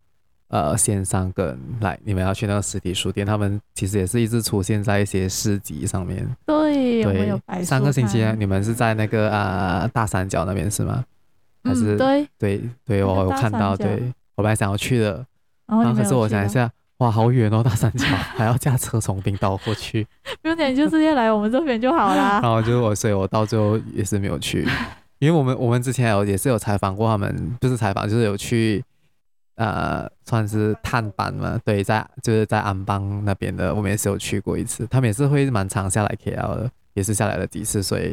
Speaker 2: 呃，线上跟来，你们要去那个实体书店，他们其实也是一直出现在一些市集上面。
Speaker 3: 对，
Speaker 2: 对，
Speaker 3: 有
Speaker 2: 上个星期你们是在那个啊、呃、大三角那边是吗？还是、
Speaker 3: 嗯、对
Speaker 2: 对对，我有看到，对我本来想要去的，然后可是我想一下，哇，好远哦，大三角还要驾车从冰岛过去。
Speaker 3: 不用点，就直接来我们这边就好啦。
Speaker 2: 然后就是我，所以我到最后也是没有去，因为我们我们之前有也是有采访过他们，不是采访，就是有去。呃，算是探班嘛，对，在就是在安邦那边的，我们也是有去过一次。他们也是会蛮常下来 KL 的，也是下来了几次。所以，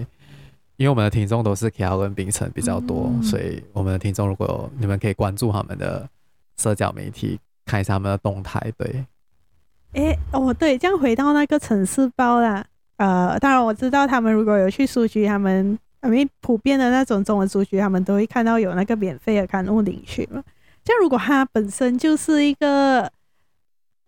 Speaker 2: 因为我们的听众都是 KL 跟冰城比较多，嗯，所以我们的听众如果有你们可以关注他们的社交媒体，看一下他们的动态。对，
Speaker 1: 诶，哦，对，这样回到那个城市包啦。呃，当然我知道他们如果有去书局，他们因为普遍的那种中文书局，他们都会看到有那个免费的刊物领取嘛。就如果它本身就是一个，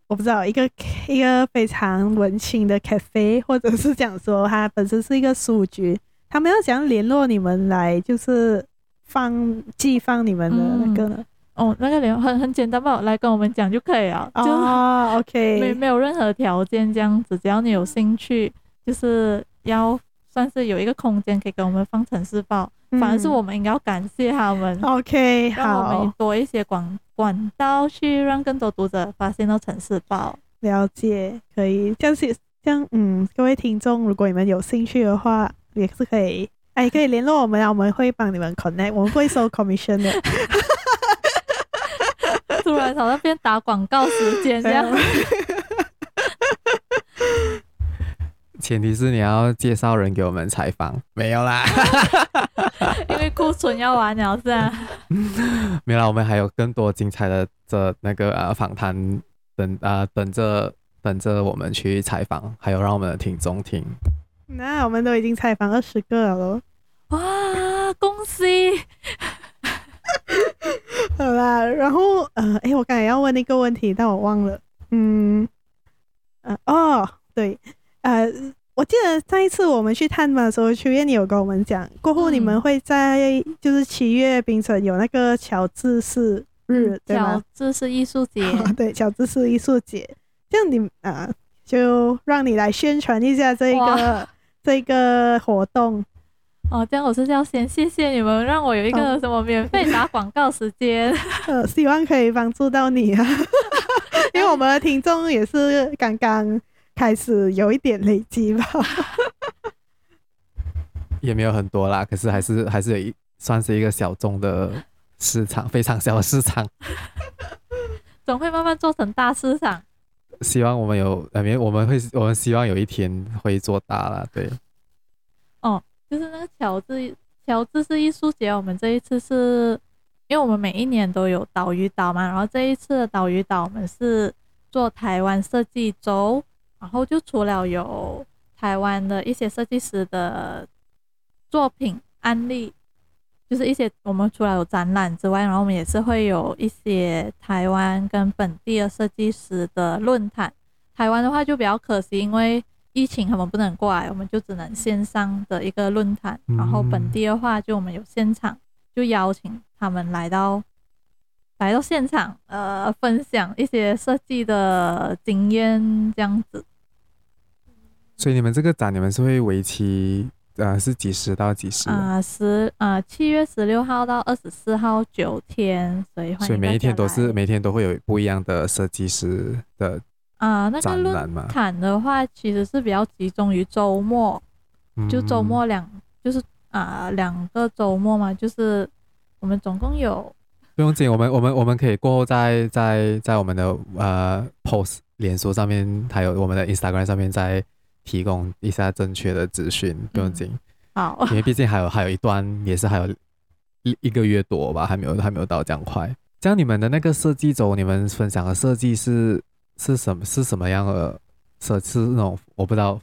Speaker 1: 我不知道一个一个非常文青的 cafe，或者是讲说它本身是一个书局，他们要怎样联络你们来，就是放寄放你们的那
Speaker 3: 个？哦，那个联很很简单吧，来跟我们讲就可以了。就
Speaker 1: 哦，OK，
Speaker 3: 没没有任何条件这样子，只要你有兴趣，就是要算是有一个空间可以给我们放城市报。反而是我们应该要感谢他们。
Speaker 1: OK，好，
Speaker 3: 让我们多一些广管道去让更多读者发现到城市报。
Speaker 1: 了解，可以，这样是这样，嗯，各位听众，如果你们有兴趣的话，也是可以，哎，可以联络我们啊，我们会帮你们 connect，我们会收 commission 的。
Speaker 3: 突然从那边打广告时间这样。
Speaker 2: 前提是你要介绍人给我们采访，没有啦，
Speaker 3: 因为库存要完了，是啊，
Speaker 2: 没有啦，我们还有更多精彩的这那个呃访谈等啊、呃、等着等着我们去采访，还有让我们的听众听。
Speaker 1: 那我们都已经采访二十个了，
Speaker 3: 哇，恭喜！
Speaker 1: 好啦，然后呃，哎，我刚才要问那个问题，但我忘了，嗯，呃，哦，对。呃，我记得上一次我们去探访的时候，秋叶你有跟我们讲，过后你们会在就是七月冰城有那个乔治市日，对吗？
Speaker 3: 乔治市艺术节，
Speaker 1: 哦，对，乔治市艺术节，这样你啊，就让你来宣传一下这个 这个活动。
Speaker 3: 哦，这样我是要先谢谢你们，让我有一个什么免费打 广告时间。
Speaker 1: 呃，希望可以帮助到你啊，因为我们的听众也是刚刚。开始有一点累积吧，
Speaker 2: 也没有很多啦，可是还是还是有一算是一个小众的市场，非常小的市场，
Speaker 3: 总会慢慢做成大市场。
Speaker 2: 希望我们有，呃，没，我们会，我们希望有一天会做大了，对。
Speaker 3: 哦，就是那个乔治，乔治是艺术节，我们这一次是因为我们每一年都有岛屿岛嘛，然后这一次的岛屿岛我们是做台湾设计周，然后就除了有台湾的一些设计师的作品案例，就是一些我们除了有展览之外，然后我们也是会有一些台湾跟本地的设计师的论坛。台湾的话就比较可惜，因为疫情他们不能过来，我们就只能线上的一个论坛。然后本地的话，就我们有现场，就邀请他们来到来到现场，呃，分享一些设计的经验这样子。
Speaker 2: 所以你们这个展，你们是会为期呃是几时到几时？
Speaker 3: 啊、呃，十啊七月十六号到二十四号九天，所以
Speaker 2: 所以每一天都是每天都会有不一样的设计师的。
Speaker 3: 啊、呃，那个论坛的话，其实是比较集中于周末，嗯、就周末两，就是啊两个周末嘛，就是我们总共有。
Speaker 2: 不用紧，我们我们我们可以过后再在在我们的呃 post 脸书上面，还有我们的 Instagram 上面再提供一下正确的资讯，不用紧、
Speaker 3: 嗯。好，
Speaker 2: 因为毕竟还有还有一段，也是还有一一个月多吧，还没有还没有到这样快。这样你们的那个设计周，你们分享的设计是？是什么是什么样的设计？是那种我不知道，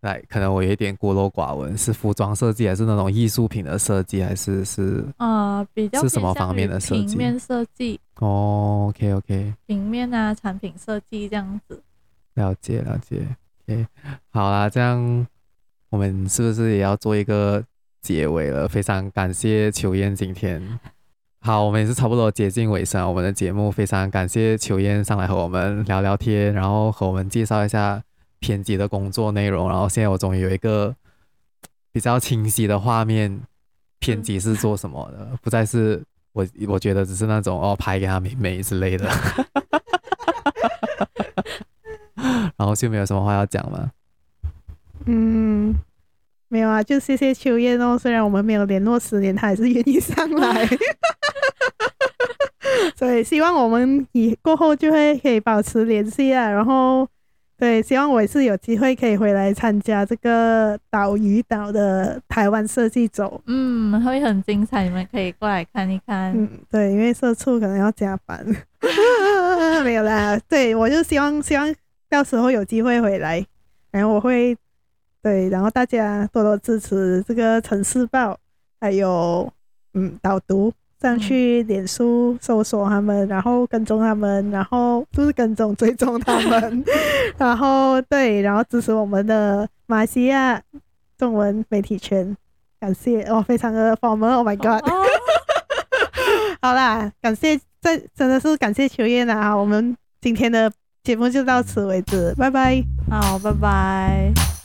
Speaker 2: 来可能我有一点孤陋寡闻，是服装设计还是那种艺术品的设计，还是是
Speaker 3: 呃比较
Speaker 2: 是什么方面的设计？
Speaker 3: 平面设计
Speaker 2: 哦，OK OK，
Speaker 3: 平面啊，产品设计这样子。
Speaker 2: 了解了解，OK，好啦，这样我们是不是也要做一个结尾了？非常感谢秋燕今天。好，我们也是差不多接近尾声。我们的节目非常感谢秋燕上来和我们聊聊天，然后和我们介绍一下编辑的工作内容。然后现在我终于有一个比较清晰的画面，编辑是做什么的，不再是我我觉得只是那种哦拍给他美美之类的。然后就没有什么话要讲了。
Speaker 1: 嗯。没有啊，就谢谢秋燕哦。虽然我们没有联络十年，他还是愿意上来。所以希望我们以过后就会可以保持联系啊。然后，对，希望我也是有机会可以回来参加这个岛屿岛的台湾设计周。
Speaker 3: 嗯，会很精彩，你们可以过来看一看。
Speaker 1: 嗯，对，因为社畜可能要加班。没有啦，对，我就希望希望到时候有机会回来，然后我会。对，然后大家多多支持这个城市报，还有嗯导读上去脸书搜索他们，然后跟踪他们，然后不是跟踪 追踪他们，然后对，然后支持我们的马来西亚中文媒体圈，感谢哦，非常的 formal，Oh my god，好啦，感谢这真的是感谢秋燕啦，我们今天的节目就到此为止，拜拜，
Speaker 3: 好，拜拜。